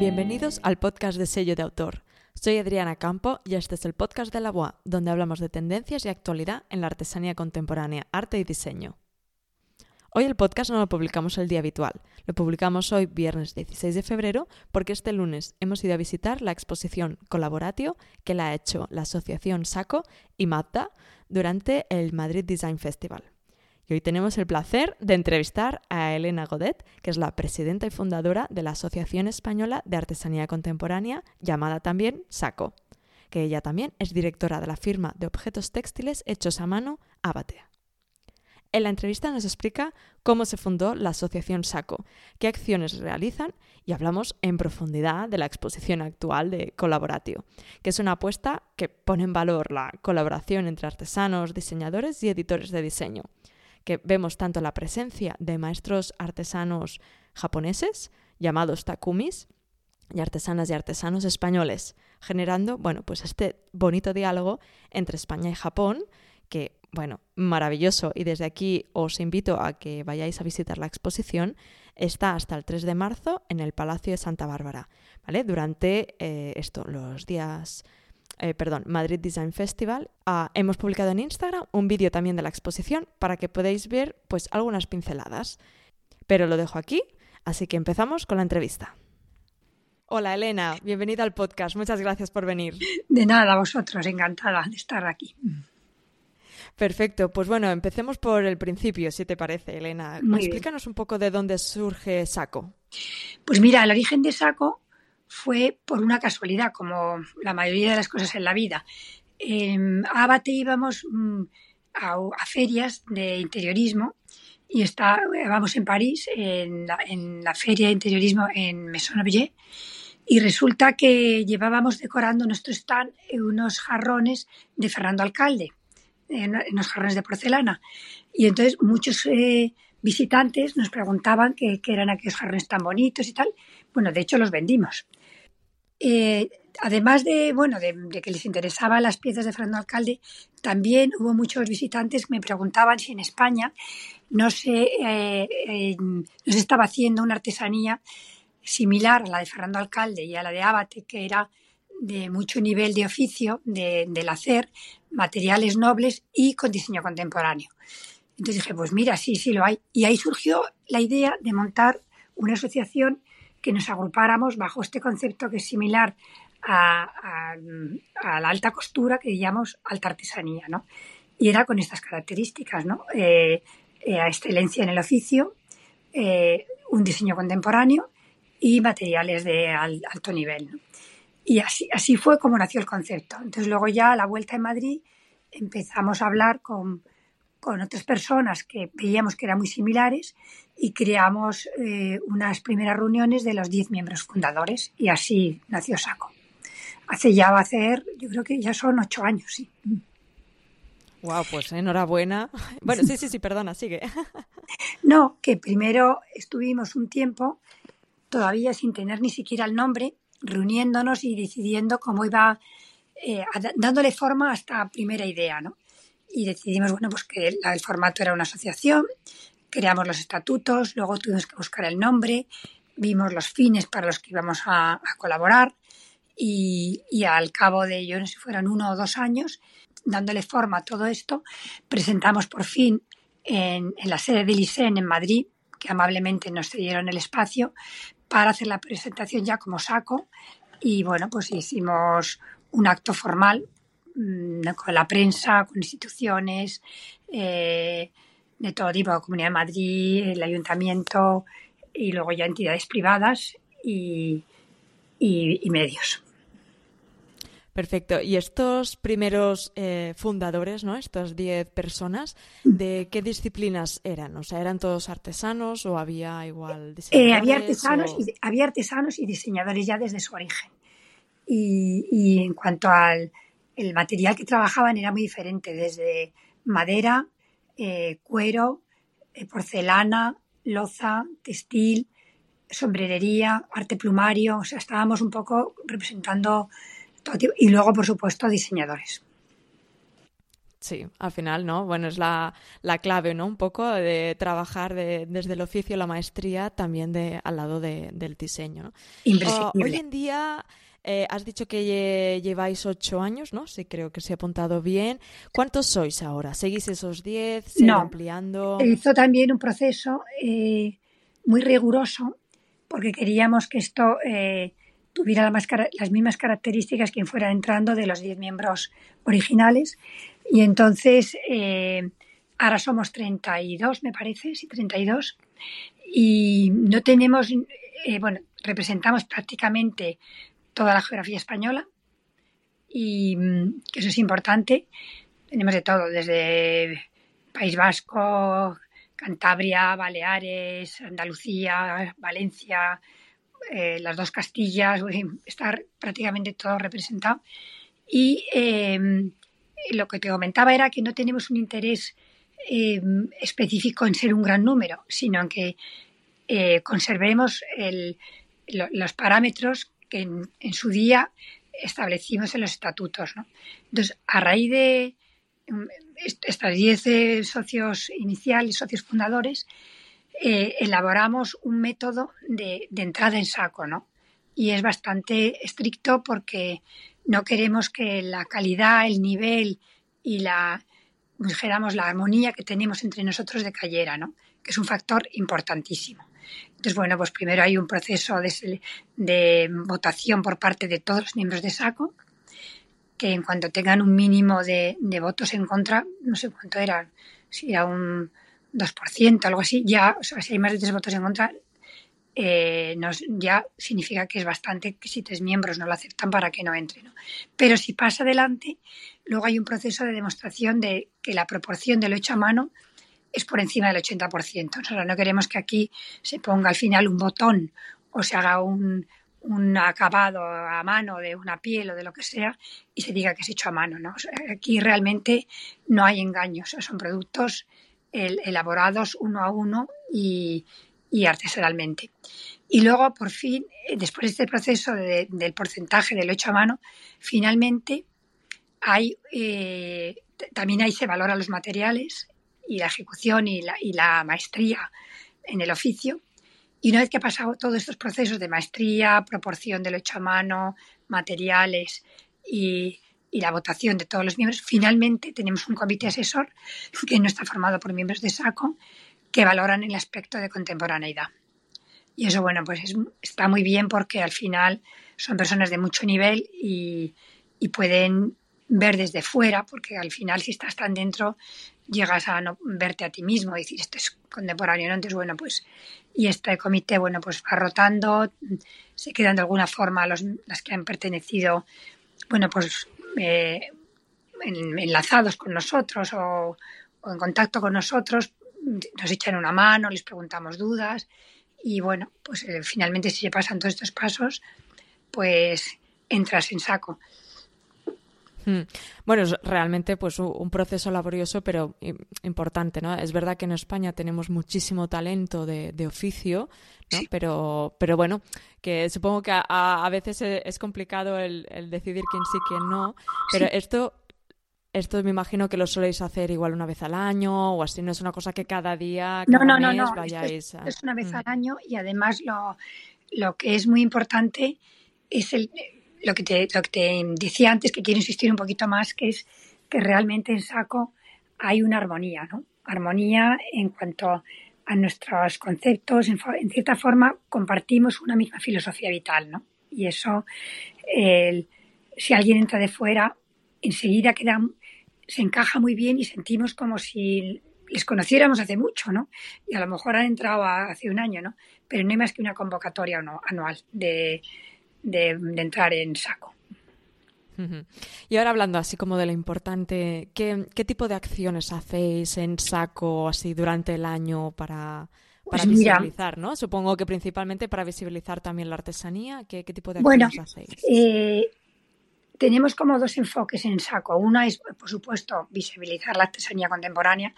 Bienvenidos al podcast de sello de autor. Soy Adriana Campo y este es el podcast de la BOA, donde hablamos de tendencias y actualidad en la artesanía contemporánea, arte y diseño. Hoy el podcast no lo publicamos el día habitual, lo publicamos hoy viernes 16 de febrero porque este lunes hemos ido a visitar la exposición Colaboratio que la ha hecho la asociación SACO y MAPTA durante el Madrid Design Festival. Y hoy tenemos el placer de entrevistar a Elena Godet, que es la presidenta y fundadora de la Asociación Española de Artesanía Contemporánea, llamada también SACO, que ella también es directora de la firma de objetos textiles hechos a mano Abatea. En la entrevista nos explica cómo se fundó la Asociación SACO, qué acciones realizan y hablamos en profundidad de la exposición actual de Colaboratio, que es una apuesta que pone en valor la colaboración entre artesanos, diseñadores y editores de diseño que vemos tanto la presencia de maestros artesanos japoneses, llamados takumis, y artesanas y artesanos españoles, generando, bueno, pues este bonito diálogo entre España y Japón, que, bueno, maravilloso, y desde aquí os invito a que vayáis a visitar la exposición, está hasta el 3 de marzo en el Palacio de Santa Bárbara, ¿vale? Durante eh, esto, los días eh, perdón, Madrid Design Festival, ah, hemos publicado en Instagram un vídeo también de la exposición para que podáis ver pues algunas pinceladas. Pero lo dejo aquí, así que empezamos con la entrevista. Hola Elena, bienvenida al podcast. Muchas gracias por venir. De nada, vosotros, encantada de estar aquí. Perfecto, pues bueno, empecemos por el principio, si te parece, Elena. Explícanos un poco de dónde surge Saco. Pues mira, el origen de Saco fue por una casualidad, como la mayoría de las cosas en la vida. En Abate íbamos mm, a, ferias de interiorismo y estábamos en París, en la, feria de interiorismo en Maison Objet, y resulta que llevábamos decorando nuestro stand unos jarrones de Fernando Alcalde, unos jarrones de porcelana. Y entonces muchos eh, visitantes nos preguntaban qué eran aquellos jarrones tan bonitos y tal. Bueno, de hecho los vendimos. Eh, además de, bueno, de, que les interesaban las piezas de Fernando Alcalde, también hubo muchos visitantes que me preguntaban si en España no se, eh, eh, estaba haciendo una artesanía similar a la de Fernando Alcalde y a la de Abate, que era de mucho nivel de oficio, de, del hacer, materiales nobles y con diseño contemporáneo. Entonces dije, pues mira, sí, sí lo hay. Y ahí surgió la idea de montar una asociación que nos agrupáramos bajo este concepto que es similar a, la alta costura que llamamos alta artesanía, ¿no? Y era con estas características, ¿no? Eh, eh, excelencia en el oficio, eh, un diseño contemporáneo y materiales de alto nivel. Y así, así fue como nació el concepto. Entonces luego ya a la vuelta en Madrid empezamos a hablar con con otras personas que veíamos que eran muy similares y creamos eh, unas primeras reuniones de los 10 miembros fundadores y así nació SACO. Hace ya va a ser, yo creo que ya son ocho años, sí. Wow, pues enhorabuena. Bueno, sí, sí, sí, perdona, sigue. No, que primero estuvimos un tiempo, todavía sin tener ni siquiera el nombre, reuniéndonos y decidiendo cómo iba, eh, dándole forma a esta primera idea, ¿no? Y decidimos bueno, pues que el, formato era una asociación, creamos los estatutos, luego tuvimos que buscar el nombre, vimos los fines para los que íbamos a, colaborar y, al cabo de, yo no sé si uno o dos años, dándole forma a todo esto, presentamos por fin en, la sede del ISEN en Madrid, que amablemente nos cedieron el espacio, para hacer la presentación ya como saco y bueno, pues hicimos un acto formal con la prensa, con instituciones eh, de todo tipo, la Comunidad de Madrid, el Ayuntamiento y luego ya entidades privadas y, medios. Perfecto. Y estos primeros eh, fundadores, ¿no? Estas 10 personas, ¿de qué disciplinas eran? O sea, ¿eran todos artesanos o había igual diseñadores? Eh, había, artesanos y, había artesanos y diseñadores ya desde su origen. y en cuanto al, el material que trabajaban era muy diferente, desde madera, eh, cuero, eh, porcelana, loza, textil, sombrerería, arte plumario, o sea, estábamos un poco representando todo tipo, y luego, por supuesto, diseñadores. Sí, al final, ¿no? Bueno, es la, clave, ¿no? Un poco de trabajar desde el oficio, la maestría, también de, al lado del diseño, ¿no? hoy en día eh, has dicho que lleváis ocho años, ¿no? Sí, creo que se ha apuntado bien. ¿Cuántos sois ahora? ¿Seguís esos diez? ¿Se no. ampliando? Hizo también un proceso eh, muy riguroso porque queríamos que esto eh, tuviera las mismas características que fuera entrando de los diez miembros originales y entonces, ahora somos 32, me parece, sí, 32. Y no tenemos, bueno, representamos prácticamente toda la geografía española y mm, que eso es importante. Tenemos de todo, desde País Vasco, Cantabria, Baleares, Andalucía, Valencia, eh, las dos Castillas, estar prácticamente todo representado. Y lo que te comentaba era que no tenemos un interés eh, específico en ser un gran número, sino en que eh, conservemos los parámetros que en, su día establecimos en los estatutos. Entonces, a raíz de mm, estas 10 eh, socios iniciales, socios fundadores, elaboramos un método de, entrada en saco, ¿no? Y es bastante estricto porque no queremos que la calidad, el nivel y la, la armonía que tenemos entre nosotros decayera, ¿no? que es un factor importantísimo. Entonces, bueno, pues primero hay un proceso de, de, votación por parte de todos los miembros de SACO, que en cuanto tengan un mínimo de, de votos en contra, no sé cuánto era, si era un 2%, algo así, ya, o sea, si hay más de tres votos en contra, eh, nos, ya significa que es bastante que si tres miembros no lo aceptan para que no entre. ¿no? Pero si pasa adelante, luego hay un proceso de demostración de que la proporción de lo hecho a mano es por encima del 80%. O sea, no queremos que aquí se ponga al final un botón o se haga un, un acabado a mano de una piel o de lo que sea y se diga que es hecho a mano. ¿no? aquí realmente no hay engaños, son productos elaborados uno a uno y, artesanalmente. Y luego, por fin, eh, después de este proceso del porcentaje del hecho a mano, finalmente hay, eh, también ahí se valoran los materiales y la ejecución y la, y maestría en el oficio. Y una vez que ha pasado todos estos procesos de maestría, proporción del hecho a mano, materiales y, y, la votación de todos los miembros, finalmente tenemos un comité asesor que no está formado por miembros de SACO, que valoran el aspecto de contemporaneidad. Y eso, bueno, pues está muy bien porque al final son personas de mucho nivel y, pueden ver desde fuera, porque al final si estás tan dentro llegas a no verte a ti mismo decir esto es contemporáneo, ¿no? Entonces, bueno, pues y este comité, bueno, pues va rotando, se quedan de alguna forma los, las que han pertenecido, bueno, pues eh, enlazados con nosotros o, o en contacto con nosotros nos echan una mano, les preguntamos dudas y bueno, pues eh, finalmente si se pasan todos estos pasos, pues entras en saco. Hmm. Bueno, es realmente pues un proceso laborioso, pero importante, ¿no? Es verdad que en España tenemos muchísimo talento de, oficio, ¿no? Pero, pero bueno, que supongo que a, veces es complicado el, decidir quién sí, quién no, pero esto esto me imagino que lo soléis hacer igual una vez al año o así, no es una cosa que cada día, cada no, no, no, vayáis a... Es una vez al año y además lo, lo que es muy importante es el, lo, que te, lo que te decía antes, que quiero insistir un poquito más, que es que realmente en Saco hay una armonía, ¿no? Armonía en cuanto a nuestros conceptos, en, cierta forma compartimos una misma filosofía vital, ¿no? Y eso, si alguien entra de fuera, enseguida queda se encaja muy bien y sentimos como si les conociéramos hace mucho, ¿no? Y a lo mejor han entrado hace un año, ¿no? Pero no hay más que una convocatoria anual de, entrar en saco. Y ahora hablando así como de lo importante, ¿qué, tipo de acciones hacéis en saco así durante el año para, para pues visibilizar, ¿no? Supongo que principalmente para visibilizar también la artesanía. ¿Qué, tipo de acciones hacéis? Eh, tenemos como dos enfoques en saco. Una es, por supuesto, visibilizar la artesanía contemporánea.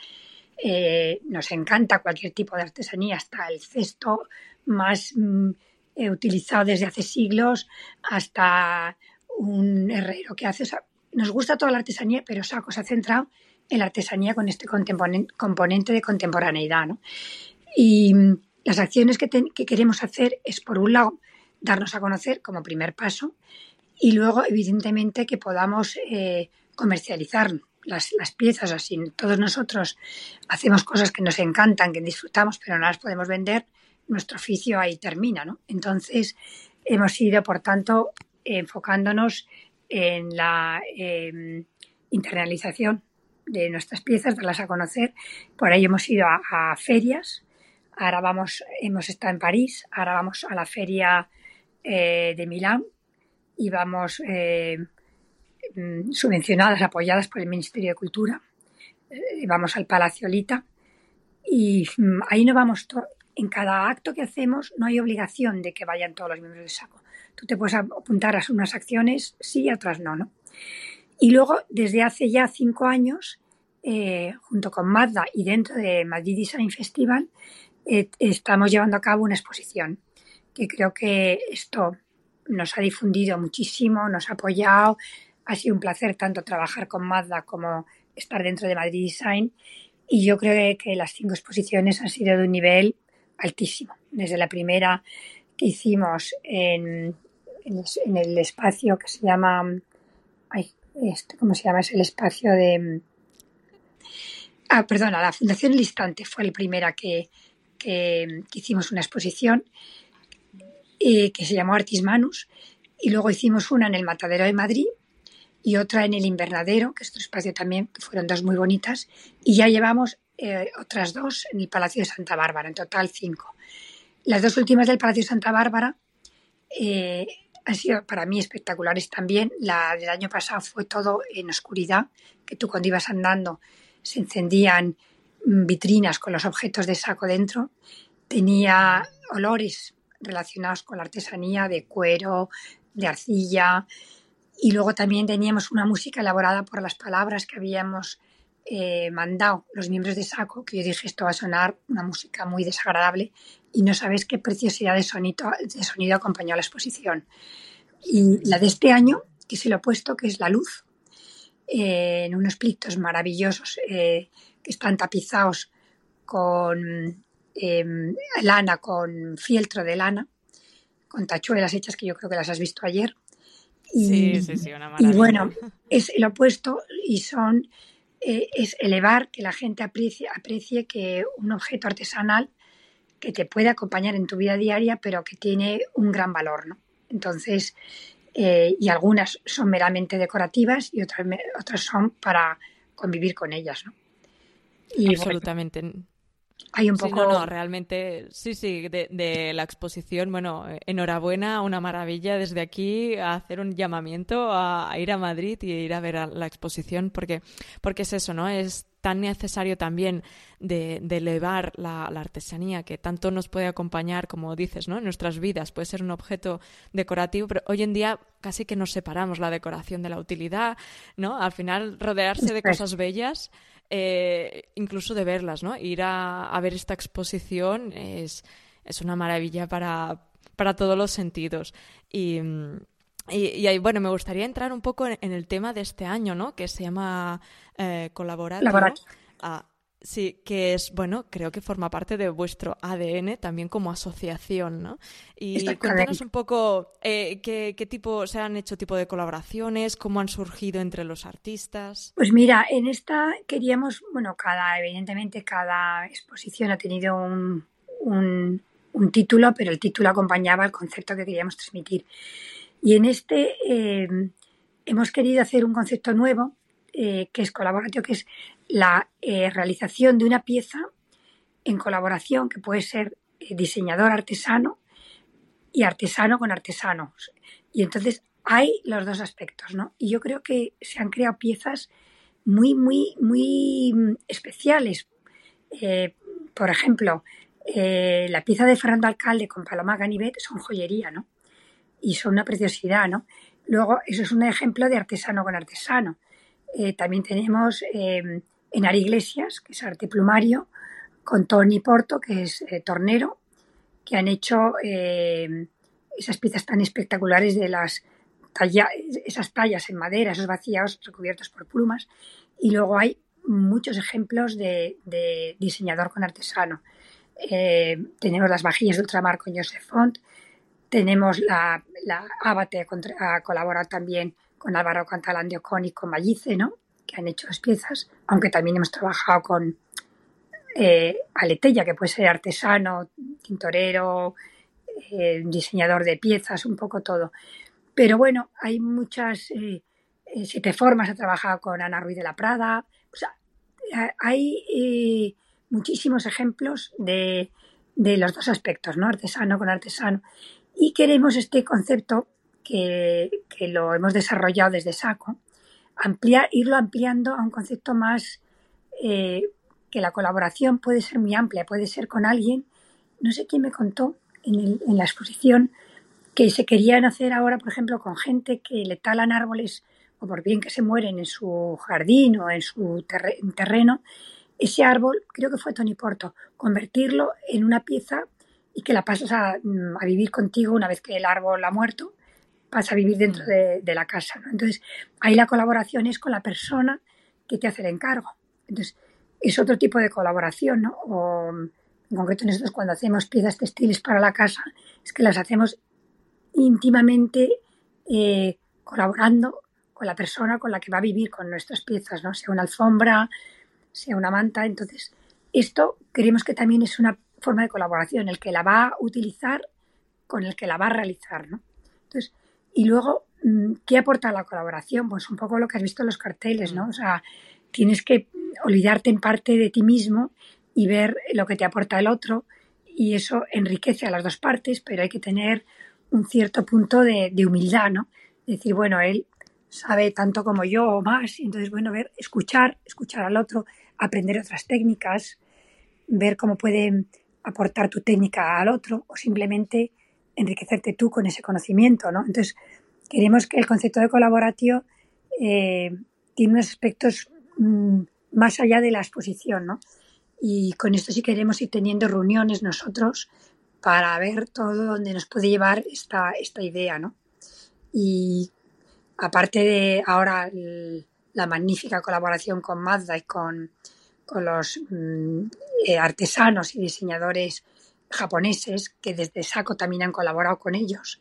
Eh, nos encanta cualquier tipo de artesanía, hasta el cesto más mm, eh, utilizado desde hace siglos, hasta un herrero que hace. nos gusta toda la artesanía, pero Saco se ha centrado en la artesanía con este componente de contemporaneidad. ¿no? Y mm, las acciones que, queremos hacer es, por un lado, darnos a conocer como primer paso y luego, evidentemente, que podamos eh, comercializar las, piezas. Así, todos nosotros hacemos cosas que nos encantan, que disfrutamos, pero no las podemos vender. Nuestro oficio ahí termina, ¿no? Entonces, hemos ido, por tanto, enfocándonos en la em, internalización de nuestras piezas, darlas a conocer. Por ahí hemos ido a, ferias. Ahora vamos, hemos estado en París, ahora vamos a la feria eh, de Milán y vamos eh, mm, subvencionadas, apoyadas por el Ministerio de Cultura. Eh, vamos al Palacio Lita y mm, ahí no vamos. En cada acto que hacemos no hay obligación de que vayan todos los miembros de SACO. Tú te puedes apuntar a unas acciones sí y otras no, ¿no? Y luego, desde hace ya cinco años, eh, junto con Mazda y dentro de Madrid Design Festival, eh, estamos llevando a cabo una exposición que creo que esto nos ha difundido muchísimo, nos ha apoyado. Ha sido un placer tanto trabajar con Mazda como estar dentro de Madrid Design. Y yo creo que las cinco exposiciones han sido de un nivel altísimo. Desde la primera que hicimos en, en, el espacio que se llama, este, ¿cómo se llama? Es el espacio de, ah, perdona, la Fundación El Instante fue la primera que, que, hicimos una exposición eh, que se llamó Artis Manus y luego hicimos una en el Matadero de Madrid y otra en el Invernadero, que es otro espacio también, que fueron dos muy bonitas, y ya llevamos eh, otras dos en el Palacio de Santa Bárbara, en total cinco. Las dos últimas del Palacio de Santa Bárbara eh, han sido para mí espectaculares también. La del año pasado fue todo en oscuridad, que tú cuando ibas andando se encendían mm, vitrinas con los objetos de saco dentro. Tenía olores relacionados con la artesanía de cuero, de arcilla. Y luego también teníamos una música elaborada por las palabras que habíamos eh, mandado los miembros de Saco, que yo dije esto va a sonar una música muy desagradable y no sabes qué preciosidad de sonido, de sonido acompañó a la exposición. Y la de este año, que se lo he puesto, que es la luz, eh, en unos plictos maravillosos eh, que están tapizados con em, lana, con fieltro de lana, con tachuelas hechas que yo creo que las has visto ayer. Y, sí, sí, sí, una maravilla. Y bueno, es lo opuesto y son eh, es elevar que la gente aprecie, aprecie que un objeto artesanal que te puede acompañar en tu vida diaria, pero que tiene un gran valor, ¿no? Entonces, eh, y algunas son meramente decorativas y otras, otras son para convivir con ellas, ¿no? Absolutamente. Hay un poco... no, no, realmente, sí, sí, de, la exposición, bueno, enhorabuena, una maravilla desde aquí a hacer un llamamiento a, ir a Madrid y ir a ver la exposición, porque, porque es eso, ¿no? Es tan necesario también de, elevar la, artesanía que tanto nos puede acompañar, como dices, ¿no? en nuestras vidas. Puede ser un objeto decorativo, pero hoy en día casi que nos separamos la decoración de la utilidad, ¿no? Al final, rodearse de cosas bellas, eh, incluso de verlas, ¿no? Ir a, ver esta exposición es, es una maravilla para, para todos los sentidos. Y, y, bueno, me gustaría entrar un poco en, el tema de este año, ¿no? Que se llama eh, Ah, sí, que es, bueno, creo que forma parte de vuestro ADN también como asociación, ¿no? Y cuéntanos un poco eh, qué, tipo, se han hecho tipo de colaboraciones, cómo han surgido entre los artistas. Pues mira, en esta queríamos, bueno, cada, evidentemente cada exposición ha tenido un, un título, pero el título acompañaba el concepto que queríamos transmitir. Y en este eh, hemos querido hacer un concepto nuevo, eh, que es colaborativo, que es la eh, realización de una pieza en colaboración, que puede ser diseñador artesano y artesano con artesanos. Y entonces hay los dos aspectos, ¿no? Y yo creo que se han creado piezas muy, muy, muy especiales. por ejemplo, la pieza de Fernando Alcalde con Paloma Ganivet son joyería, ¿no? y son una preciosidad, ¿no? Luego, eso es un ejemplo de artesano con artesano. Eh, también tenemos eh, Enar Iglesias, que es arte plumario, con Tony Porto, que es eh, tornero, que han hecho eh, esas piezas tan espectaculares de las esas tallas en madera, esos vaciados recubiertos por plumas. Y luego hay muchos ejemplos de, diseñador con artesano. Eh, tenemos las vajillas de ultramar con Joseph Font, tenemos la, la Abate a colaborar también con Álvaro Cantalán de Ocon y con Mallice, ¿no? que han hecho las piezas, aunque también hemos trabajado con eh, Aletella, que puede ser artesano, tintorero, eh, diseñador de piezas, un poco todo. Pero bueno, hay muchas, eh, eh, siete formas, he trabajado con Ana Ruiz de la Prada, hay muchísimos ejemplos de, de, los dos aspectos, ¿no? Artesano con artesano. Y queremos este concepto que, lo hemos desarrollado desde SACO, ampliar, irlo ampliando a un concepto más eh, que la colaboración puede ser muy amplia, puede ser con alguien. No sé quién me contó en, la exposición que se querían hacer ahora, por ejemplo, con gente que le talan árboles o por bien que se mueren en su jardín o en su terreno, ese árbol, creo que fue Tony Porto, convertirlo en una pieza y que la pasas a, a vivir contigo una vez que el árbol ha muerto pasa a vivir dentro mm. de, la casa. ¿no? Entonces, ahí la colaboración es con la persona que te hace el encargo. Entonces, es otro tipo de colaboración, ¿no? O, en concreto, nosotros cuando hacemos piezas textiles para la casa, es que las hacemos íntimamente eh, colaborando con la persona con la que va a vivir con nuestras piezas, ¿no? Sea una alfombra, sea una manta. Entonces, esto creemos que también es una forma de colaboración, el que la va a utilizar con el que la va a realizar, ¿no? Entonces, y luego, mm, ¿qué aporta la colaboración? Pues un poco lo que has visto en los carteles, ¿no? O sea, tienes que olvidarte en parte de ti mismo y ver lo que te aporta el otro y eso enriquece a las dos partes, pero hay que tener un cierto punto de, humildad, ¿no? Decir, bueno, él sabe tanto como yo o más, y entonces, bueno, ver, escuchar, escuchar al otro, aprender otras técnicas, ver cómo puede aportar tu técnica al otro o simplemente enriquecerte tú con ese conocimiento, ¿no? Entonces, queremos que el concepto de colaborativo eh, tiene unos aspectos mm, más allá de la exposición, ¿no? Y con esto sí queremos ir teniendo reuniones nosotros para ver todo donde nos puede llevar esta, esta idea, ¿no? Y aparte de ahora la magnífica colaboración con Mazda y con, con los mm, eh, artesanos y diseñadores japoneses que desde SACO también han colaborado con ellos.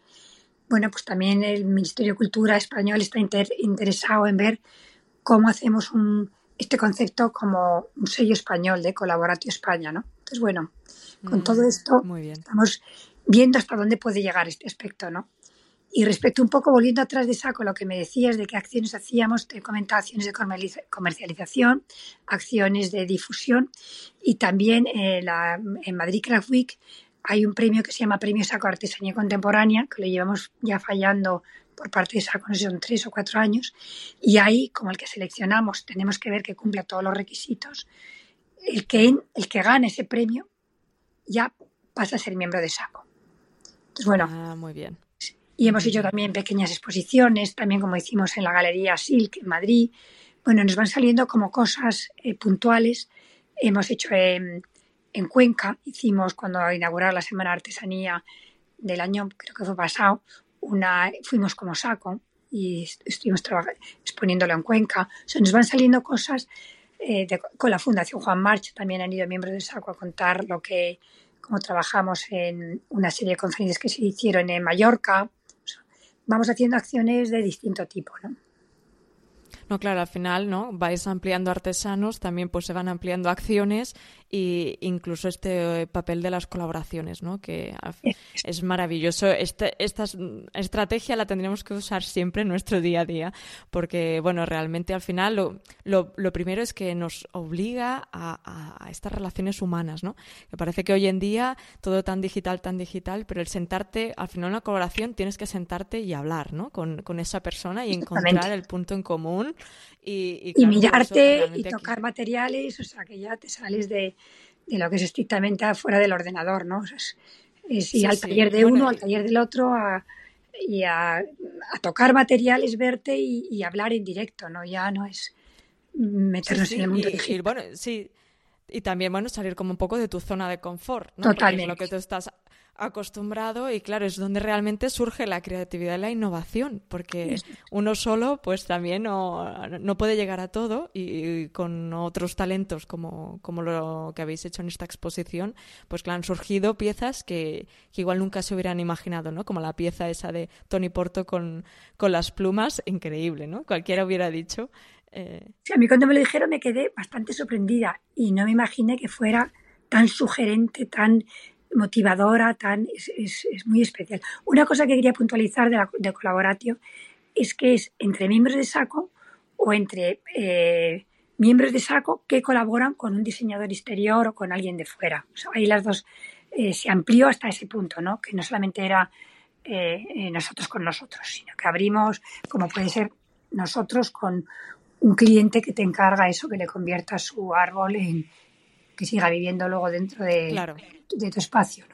Bueno, pues también el Ministerio de Cultura español está interesado en ver cómo hacemos un, este concepto como un sello español de Colaboratio España, ¿no? Entonces, bueno, con mm, todo esto estamos viendo hasta dónde puede llegar este aspecto, ¿no? Y respecto un poco, volviendo atrás de saco, lo que me decías de qué acciones hacíamos, te he comentado acciones de comercialización, acciones de difusión y también eh, en Madrid Craft Week hay un premio que se llama Premio Saco Artesanía Contemporánea, que lo llevamos ya fallando por parte de Saco, no sé, son tres o cuatro años, y ahí, como el que seleccionamos, tenemos que ver que cumpla todos los requisitos. El que, el que gane ese premio ya pasa a ser miembro de Saco. Entonces, bueno, ah, muy bien. Y hemos hecho también pequeñas exposiciones, también como hicimos en la Galería Silk en Madrid. Bueno, nos van saliendo como cosas eh, puntuales. Hemos hecho en Cuenca, hicimos cuando inauguraron la Semana de Artesanía del año, creo que fue pasado, una, fuimos como saco y estuvimos exponiéndolo en Cuenca. O sea, nos van saliendo cosas eh, con la Fundación Juan March, también han ido miembros de SACO a contar lo que, cómo trabajamos en una serie de conferencias que se hicieron en Mallorca, vamos haciendo acciones de distinto tipo, ¿no? No, claro, al final, ¿no? Vais ampliando artesanos, también pues se van ampliando acciones e incluso este papel de las colaboraciones, ¿no? Que es maravilloso. Este, esta estrategia la tendremos que usar siempre en nuestro día a día, porque, bueno, realmente al final lo, lo, primero es que nos obliga a, a, estas relaciones humanas, ¿no? Que parece que hoy en día todo tan digital, tan digital, pero el sentarte, al final en una colaboración tienes que sentarte y hablar, ¿no? Con, con esa persona y encontrar el punto en común y, mirarte y tocar materiales, o sea, que ya te sales de, lo que es estrictamente afuera del ordenador, ¿no? es, ir al taller de uno, al taller del otro, a, y a, tocar materiales, verte y, hablar en directo, ¿no? Ya no es meternos en el mundo digital. bueno, sí, y también, bueno, salir como un poco de tu zona de confort, ¿no? Totalmente. lo que tú estás acostumbrado y claro, es donde realmente surge la creatividad y la innovación, porque uno solo pues también no, no puede llegar a todo y, con otros talentos como, como lo que habéis hecho en esta exposición, pues claro, han surgido piezas que, que igual nunca se hubieran imaginado, ¿no? Como la pieza esa de Tony Porto con, con las plumas, increíble, ¿no? Cualquiera hubiera dicho. Eh... Sí, a mí cuando me lo dijeron me quedé bastante sorprendida y no me imaginé que fuera tan sugerente, tan motivadora, tan, es, es, muy especial. Una cosa que quería puntualizar de, la, de Colaboratio es que es entre miembros de SACO o entre eh, miembros de SACO que colaboran con un diseñador exterior o con alguien de fuera. ahí las dos eh, se amplió hasta ese punto, ¿no? que no solamente era eh, nosotros con nosotros, sino que abrimos, como puede ser nosotros con un cliente que te encarga eso, que le convierta su árbol en que siga viviendo luego dentro de, de tu espacio.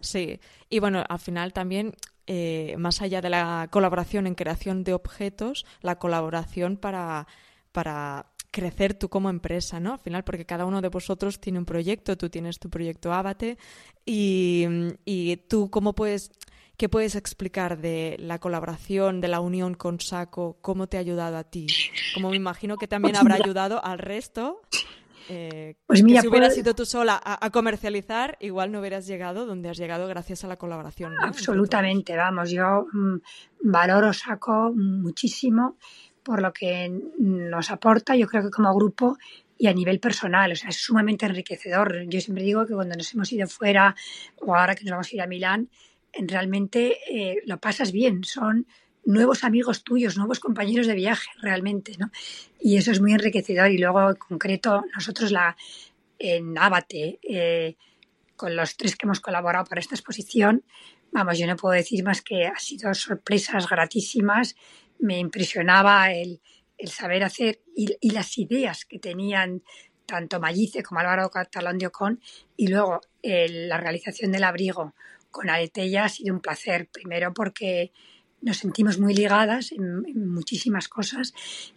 Sí, y bueno, al final también, eh, más allá de la colaboración en creación de objetos, la colaboración para, para crecer tú como empresa, ¿no? Al final, porque cada uno de vosotros tiene un proyecto, tú tienes tu proyecto Abate y, y tú cómo puedes, ¿qué puedes explicar de la colaboración, de la unión con Saco? ¿Cómo te ha ayudado a ti? Como me imagino que también habrá ayudado al resto eh, pues mira, si hubieras ido tú sola a, comercializar, igual no hubieras llegado donde has llegado gracias a la colaboración. Absolutamente, vamos, yo mm, valoro, saco muchísimo por lo que nos aporta, yo creo que como grupo y a nivel personal, o sea, es sumamente enriquecedor. Yo siempre digo que cuando nos hemos ido fuera o ahora que nos vamos a ir a Milán, realmente eh, lo pasas bien, son nuevos amigos tuyos, nuevos compañeros de viaje realmente, ¿no? Y eso es muy enriquecedor. Y luego, en concreto, nosotros la, en Abate, eh, con los tres que hemos colaborado para esta exposición, vamos, yo no puedo decir más que ha sido sorpresas gratísimas. Me impresionaba el, saber hacer y, las ideas que tenían tanto Mallice como Álvaro Catalón de Ocon y luego la realización del abrigo con Aretella ha sido un placer. Primero porque nos sentimos muy ligadas en, muchísimas cosas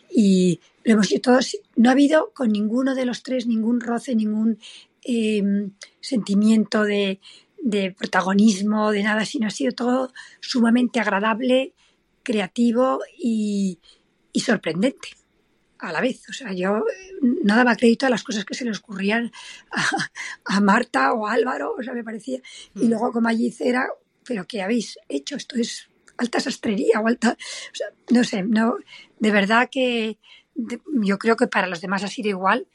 y lo hemos hecho todos. No ha habido con ninguno de los tres ningún roce, ningún em, sentimiento de, protagonismo, de nada, sino ha sido todo sumamente agradable, creativo y, sorprendente a la vez. O sea, yo no daba crédito a las cosas que se le ocurrían a, Marta o a Álvaro, o sea, me parecía. Y mm. luego como allí era, pero ¿qué habéis hecho? Esto es alta sastrería o alta, no sé, no, de verdad que yo creo que para los demás ha sido igual,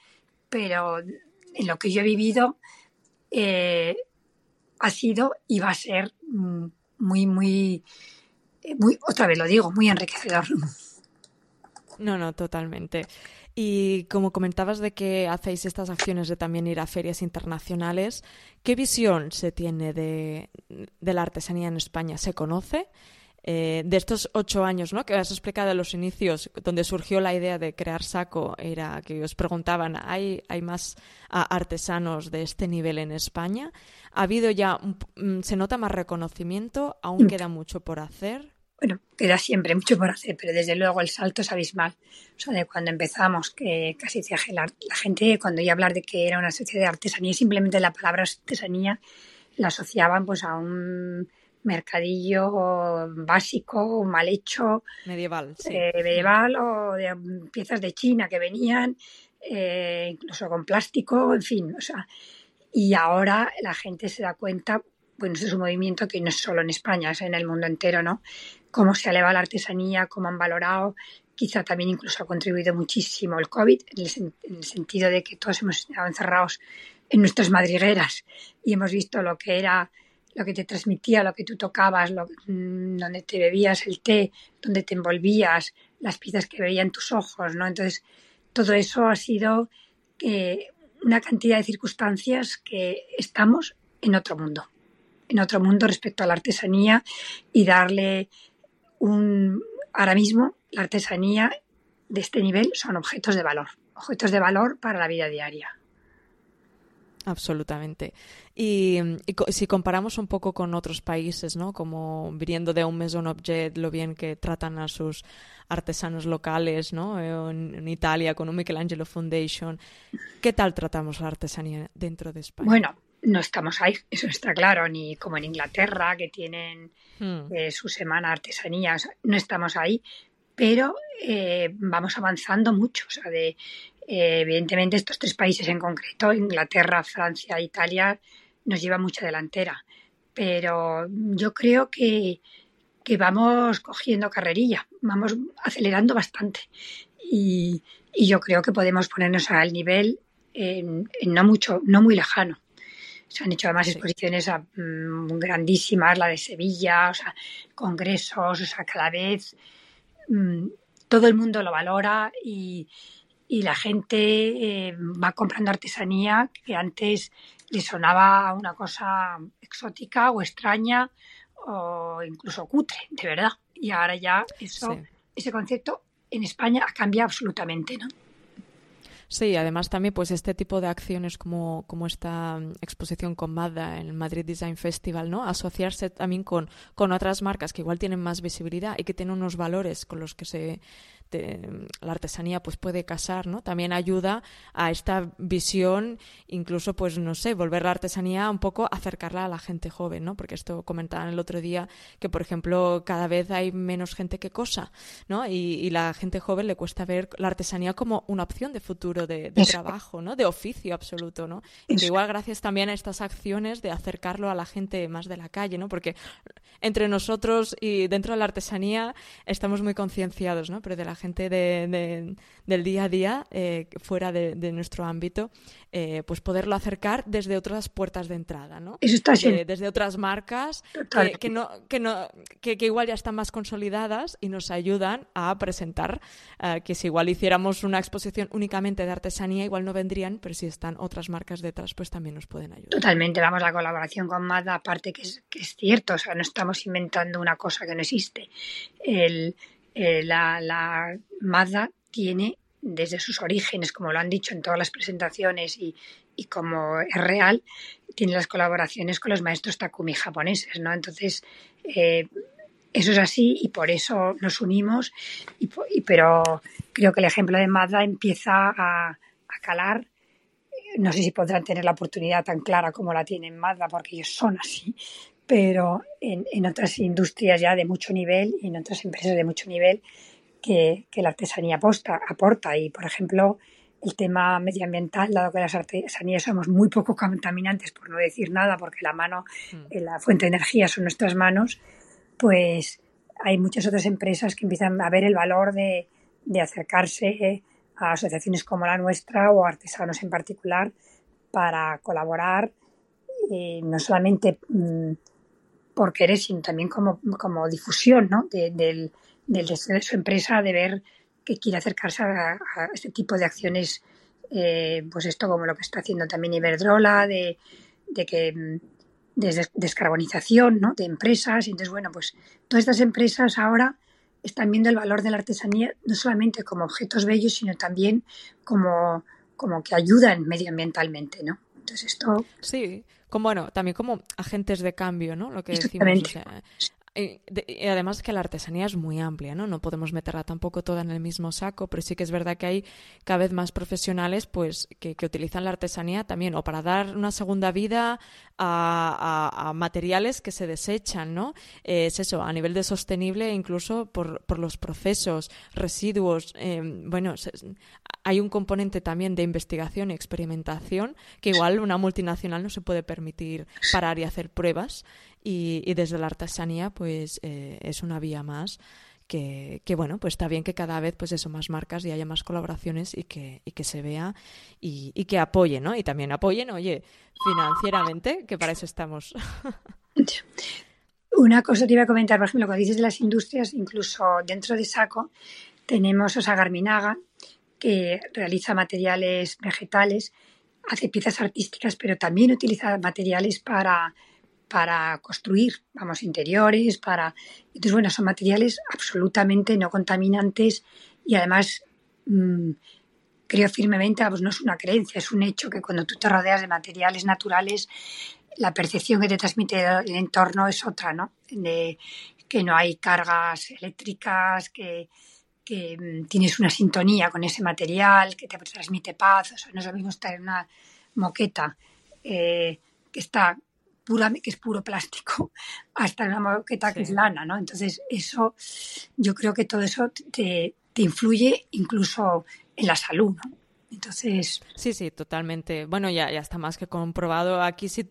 pero en lo que yo he vivido eh, ha sido y va a ser mm, muy, muy, muy, otra vez lo digo, muy enriquecedor. No, no, totalmente. Y como comentabas de que hacéis estas acciones de también ir a ferias internacionales, ¿qué visión se tiene de la artesanía en España? ¿Se conoce? Eh, de estos ocho años ¿no? que has explicado en los inicios, donde surgió la idea de crear Saco, era que os preguntaban, ¿hay, hay más artesanos de este nivel en España? ¿Ha habido ya, mm, se nota más reconocimiento? ¿Aún queda mucho por hacer? Bueno, queda siempre mucho por hacer, pero desde luego el salto es abismal. O sea, de cuando empezamos, que casi decía la, la gente, cuando iba a hablar de que era una sociedad de artesanía, simplemente la palabra artesanía la asociaban pues a un mercadillo básico, mal hecho. Medieval, sí. Eh, medieval o de piezas de China que venían, eh, incluso con plástico, en fin. O sea, y ahora la gente se da cuenta, bueno, es un movimiento que no es solo en España, es en el mundo entero, ¿no? Cómo se eleva la artesanía, cómo han valorado. Quizá también incluso ha contribuido muchísimo el COVID, en el, sentido de que todos hemos estado encerrados en nuestras madrigueras y hemos visto lo que era lo que te transmitía, lo que tú tocabas, lo, mm, donde te bebías el té, donde te envolvías, las piezas que veían tus ojos, ¿no? Entonces, todo eso ha sido eh, una cantidad de circunstancias que estamos en otro mundo, en otro mundo respecto a la artesanía y darle un... Ahora mismo, la artesanía de este nivel son objetos de valor, objetos de valor para la vida diaria. Absolutamente. Y, si comparamos un poco con otros países, ¿no? Como viniendo de un Maison Objet, lo bien que tratan a sus artesanos locales, ¿no? En, Italia con un Michelangelo Foundation, ¿qué tal tratamos la artesanía dentro de España? Bueno, no estamos ahí, eso está claro, ni como en Inglaterra, que tienen hmm. eh, su semana artesanía, no estamos ahí, pero eh, vamos avanzando mucho. O sea, de, eh, evidentemente, estos tres países en concreto, Inglaterra, Francia, Italia, nos llevan mucha delantera. Pero yo creo que, vamos cogiendo carrerilla, vamos acelerando bastante. Y, yo creo que podemos ponernos al nivel en, no mucho, no muy lejano. Se han hecho además exposiciones mm, grandísimas, la de Sevilla, o sea, congresos, o sea, cada vez mm, todo el mundo lo valora y, y la gente eh, va comprando artesanía que antes le sonaba una cosa exótica o extraña o incluso cutre, de verdad. Y ahora ya eso, ese concepto en España ha cambiado absolutamente, ¿no? Sí, además también pues este tipo de acciones como, como esta mm, exposición con Mazda en el Madrid Design Festival, ¿no? Asociarse también con, con otras marcas que igual tienen más visibilidad y que tienen unos valores con los que se la artesanía pues puede casar, ¿no? También ayuda a esta visión, incluso pues no sé, volver la artesanía un poco acercarla a la gente joven, ¿no? Porque esto comentaban el otro día que por ejemplo cada vez hay menos gente que cosa, ¿no? Y, la gente joven le cuesta ver la artesanía como una opción de futuro de, trabajo, ¿no? De oficio absoluto, ¿no? Y igual gracias también a estas acciones de acercarlo a la gente más de la calle, ¿no? Porque entre nosotros y dentro de la artesanía estamos muy concienciados, ¿no? Pero de la gente de, del día a día, eh, fuera de, nuestro ámbito, eh, pues poderlo acercar desde otras puertas de entrada, ¿no? Eso está desde otras marcas que, no, que, no, que, igual ya están más consolidadas y nos ayudan a presentar, eh, que si igual hiciéramos una exposición únicamente de artesanía, igual no vendrían, pero si están otras marcas detrás, pues también nos pueden ayudar. Totalmente, vamos, la colaboración con MADA, aparte que es, que es cierto, o sea, no estamos inventando una cosa que no existe. El, eh, la, la Mazda tiene desde sus orígenes, como lo han dicho en todas las presentaciones y, como es real, tiene las colaboraciones con los maestros Takumi japoneses, ¿no? Entonces, eh, eso es así y por eso nos unimos, y, pero creo que el ejemplo de Mazda empieza a, a, calar. No sé si podrán tener la oportunidad tan clara como la tienen Mazda, porque ellos son así, pero en, en, otras industrias ya de mucho nivel y en otras empresas de mucho nivel que, que la artesanía aposta, aporta. Y, por ejemplo, el tema medioambiental, dado que las artesanías somos muy poco contaminantes, por no decir nada, porque la mano, mm. eh, la fuente de energía son nuestras manos, pues hay muchas otras empresas que empiezan a ver el valor de, de acercarse a asociaciones como la nuestra o artesanos en particular para colaborar, eh, no solamente mm, por querer, sino también como, como difusión ¿no? del, del de su empresa, de ver que quiere acercarse a, este tipo de acciones, eh, pues esto como lo que está haciendo también Iberdrola, de, de que mm, de descarbonización ¿no? de empresas. Entonces, bueno, pues todas estas empresas ahora están viendo el valor de la artesanía no solamente como objetos bellos, sino también como, como que ayudan medioambientalmente, ¿no? Entonces esto... Sí, como bueno, también como agentes de cambio, ¿no? Lo que decimos. Y, además que la artesanía es muy amplia, ¿no? No podemos meterla tampoco toda en el mismo saco, pero sí que es verdad que hay cada vez más profesionales pues que, utilizan la artesanía también o para dar una segunda vida a, materiales que se desechan, ¿no? es eso, a nivel de sostenible incluso por, por los procesos, residuos, eh, bueno, hay un componente también de investigación y experimentación que igual una multinacional no se puede permitir parar y hacer pruebas y, desde la artesanía pues eh, es una vía más que, bueno, pues está bien que cada vez pues eso, más marcas y haya más colaboraciones y que, y que se vea y, que apoyen, ¿no? Y también apoyen, oye, financieramente, que para eso estamos. Una cosa te iba a comentar, por ejemplo, cuando dices de las industrias, incluso dentro de Saco tenemos Osa Garminaga, que realiza materiales vegetales, hace piezas artísticas, pero también utiliza materiales para para construir, vamos, interiores, para... Entonces, bueno, son materiales absolutamente no contaminantes y además mm, creo firmemente, no es una creencia, es un hecho que cuando tú te rodeas de materiales naturales, la percepción que te transmite el entorno es otra, ¿no? De que no hay cargas eléctricas, que, que mm, tienes una sintonía con ese material, que te transmite paz. O sea, no es lo mismo estar en una moqueta eh, que está pura, que es puro plástico, hasta en una moqueta que es lana, ¿no? Entonces, eso, yo creo que todo eso te, te influye incluso en la salud, ¿no? Entonces. Sí, sí, totalmente. Bueno, ya, ya está más que comprobado. Aquí, si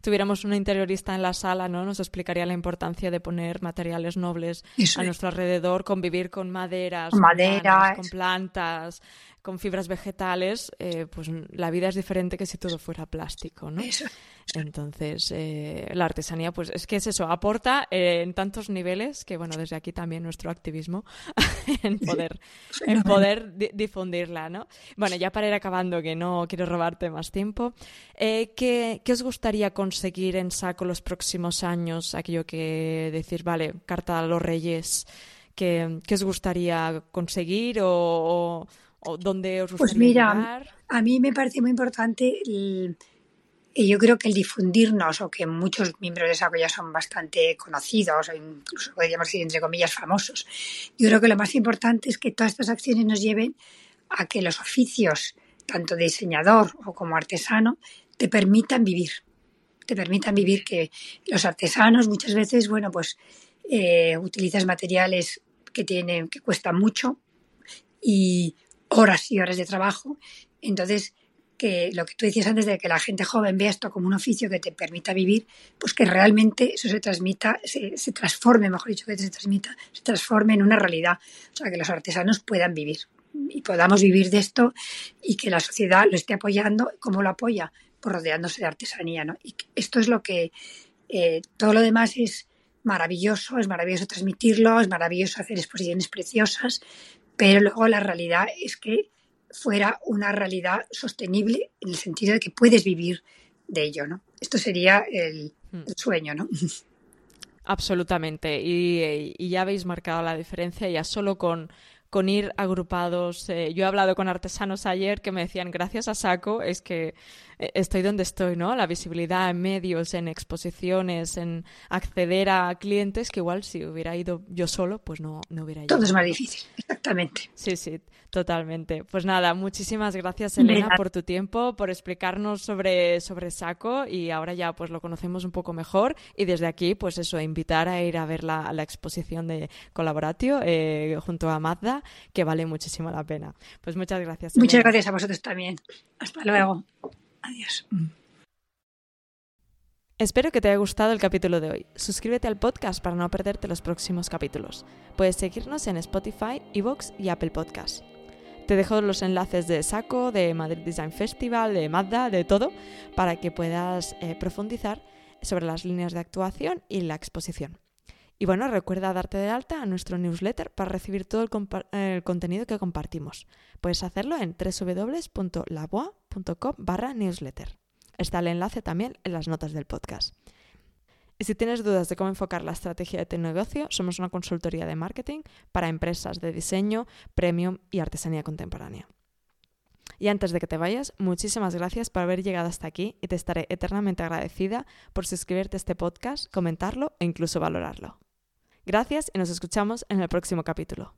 tuviéramos un interiorista en la sala, ¿no? Nos explicaría la importancia de poner materiales nobles a nuestro alrededor, convivir con maderas, Madera, con, plantas, con fibras vegetales. Eh, pues la vida es diferente que si todo fuera plástico, ¿no? Entonces, eh, la artesanía, pues es que es eso, aporta eh, en tantos niveles que, bueno, desde aquí también nuestro activismo en poder, en poder difundirla, ¿no? Bueno, ya para ir acabando, que no quiero robarte más tiempo, eh, ¿qué, ¿qué, os gustaría conseguir en Saco los próximos años? Aquello que decir, vale, carta a los reyes, ¿qué, qué os gustaría conseguir o, o, dónde os pues gustaría Pues mira, a mí me parece muy importante... El y yo creo que el difundirnos, o que muchos miembros de esa ya son bastante conocidos, o incluso podríamos decir entre comillas famosos, yo creo que lo más importante es que todas estas acciones nos lleven a que los oficios, tanto de diseñador o como artesano, te permitan vivir. Te permitan vivir que los artesanos muchas veces, bueno, pues eh, utilizas materiales que tienen, que cuestan mucho y horas y horas de trabajo. Entonces, que lo que tú decías antes de que la gente joven vea esto como un oficio que te permita vivir, pues que realmente eso se transmita, se, transforme, mejor dicho, que se transmita, se transforme en una realidad. O sea, que los artesanos puedan vivir y podamos vivir de esto y que la sociedad lo esté apoyando. ¿Cómo lo apoya? Pues rodeándose de artesanía, ¿no? Y esto es lo que eh, todo lo demás es maravilloso, es maravilloso transmitirlo, es maravilloso hacer exposiciones preciosas, pero luego la realidad es que fuera una realidad sostenible en el sentido de que puedes vivir de ello, ¿no? Esto sería el, hmm. el sueño, ¿no? Absolutamente. Y, y, ya habéis marcado la diferencia ya solo con con ir agrupados. Eh, yo he hablado con artesanos ayer que me decían, gracias a Saco, es que estoy donde estoy, ¿no? La visibilidad en medios, en exposiciones, en acceder a clientes que igual si hubiera ido yo solo, pues no, no hubiera ido. Todo es más difícil, exactamente. Sí, sí, totalmente. Pues nada, muchísimas gracias Elena por tu tiempo, por explicarnos sobre, sobre Saco y ahora ya pues lo conocemos un poco mejor y desde aquí pues eso, invitar a ir a ver la, la exposición de Colaboratio eh, junto a Mazda que vale muchísimo la pena. Pues muchas gracias. Muchas gracias a vosotros también. Hasta luego. Adiós. Espero que te haya gustado el capítulo de hoy. Suscríbete al podcast para no perderte los próximos capítulos. Puedes seguirnos en Spotify, Evox y Apple Podcasts. Te dejo los enlaces de Saco, de Madrid Design Festival, de Mazda, de todo, para que puedas eh, profundizar sobre las líneas de actuación y la exposición. Y bueno, recuerda darte de alta a nuestro newsletter para recibir todo el, contenido que compartimos. Puedes hacerlo en www.laboa.com barra newsletter. Está el enlace también en las notas del podcast. Y si tienes dudas de cómo enfocar la estrategia de tu negocio, somos una consultoría de marketing para empresas de diseño, premium y artesanía contemporánea. Y antes de que te vayas, muchísimas gracias por haber llegado hasta aquí y te estaré eternamente agradecida por suscribirte a este podcast, comentarlo e incluso valorarlo. Gracias y nos escuchamos en el próximo capítulo.